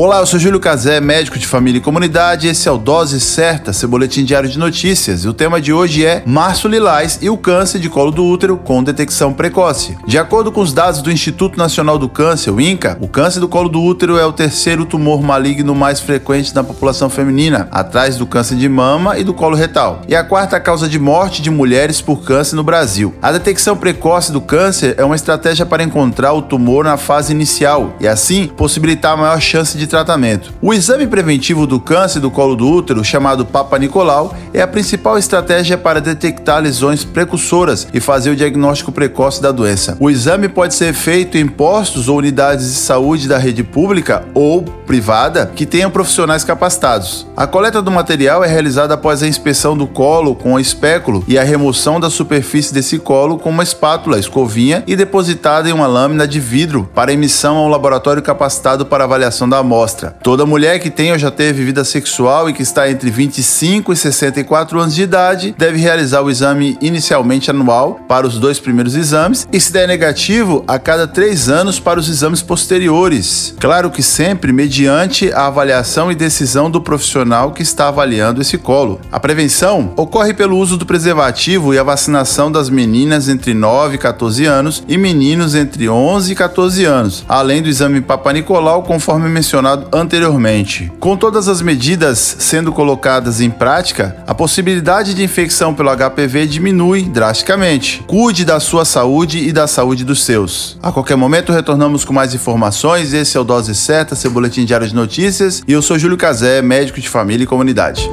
Olá, eu sou Júlio Cazé, médico de família e comunidade. Esse é o Dose Certa, seu boletim diário de notícias. E o tema de hoje é Março Lilás e o câncer de colo do útero com detecção precoce. De acordo com os dados do Instituto Nacional do Câncer, o INCA, o câncer do colo do útero é o terceiro tumor maligno mais frequente na população feminina, atrás do câncer de mama e do colo retal. E a quarta causa de morte de mulheres por câncer no Brasil. A detecção precoce do câncer é uma estratégia para encontrar o tumor na fase inicial e assim possibilitar a maior chance de tratamento. O exame preventivo do câncer do colo do útero, chamado Papa Nicolau, é a principal estratégia para detectar lesões precursoras e fazer o diagnóstico precoce da doença. O exame pode ser feito em postos ou unidades de saúde da rede pública ou privada que tenham profissionais capacitados. A coleta do material é realizada após a inspeção do colo com espéculo e a remoção da superfície desse colo com uma espátula, escovinha e depositada em uma lâmina de vidro para emissão ao laboratório capacitado para avaliação da amostra Toda mulher que tem ou já teve vida sexual e que está entre 25 e 64 anos de idade deve realizar o exame inicialmente anual para os dois primeiros exames e, se der negativo, a cada três anos para os exames posteriores. Claro que sempre mediante a avaliação e decisão do profissional que está avaliando esse colo. A prevenção ocorre pelo uso do preservativo e a vacinação das meninas entre 9 e 14 anos e meninos entre 11 e 14 anos, além do exame Papa Nicolau, conforme mencionado mencionado anteriormente. Com todas as medidas sendo colocadas em prática, a possibilidade de infecção pelo HPV diminui drasticamente. Cuide da sua saúde e da saúde dos seus. A qualquer momento retornamos com mais informações. Esse é o Dose Certa, seu boletim diário de notícias. E eu sou Júlio Cazé, médico de família e comunidade.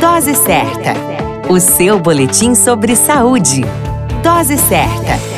Dose Certa, o seu boletim sobre saúde. Dose Certa.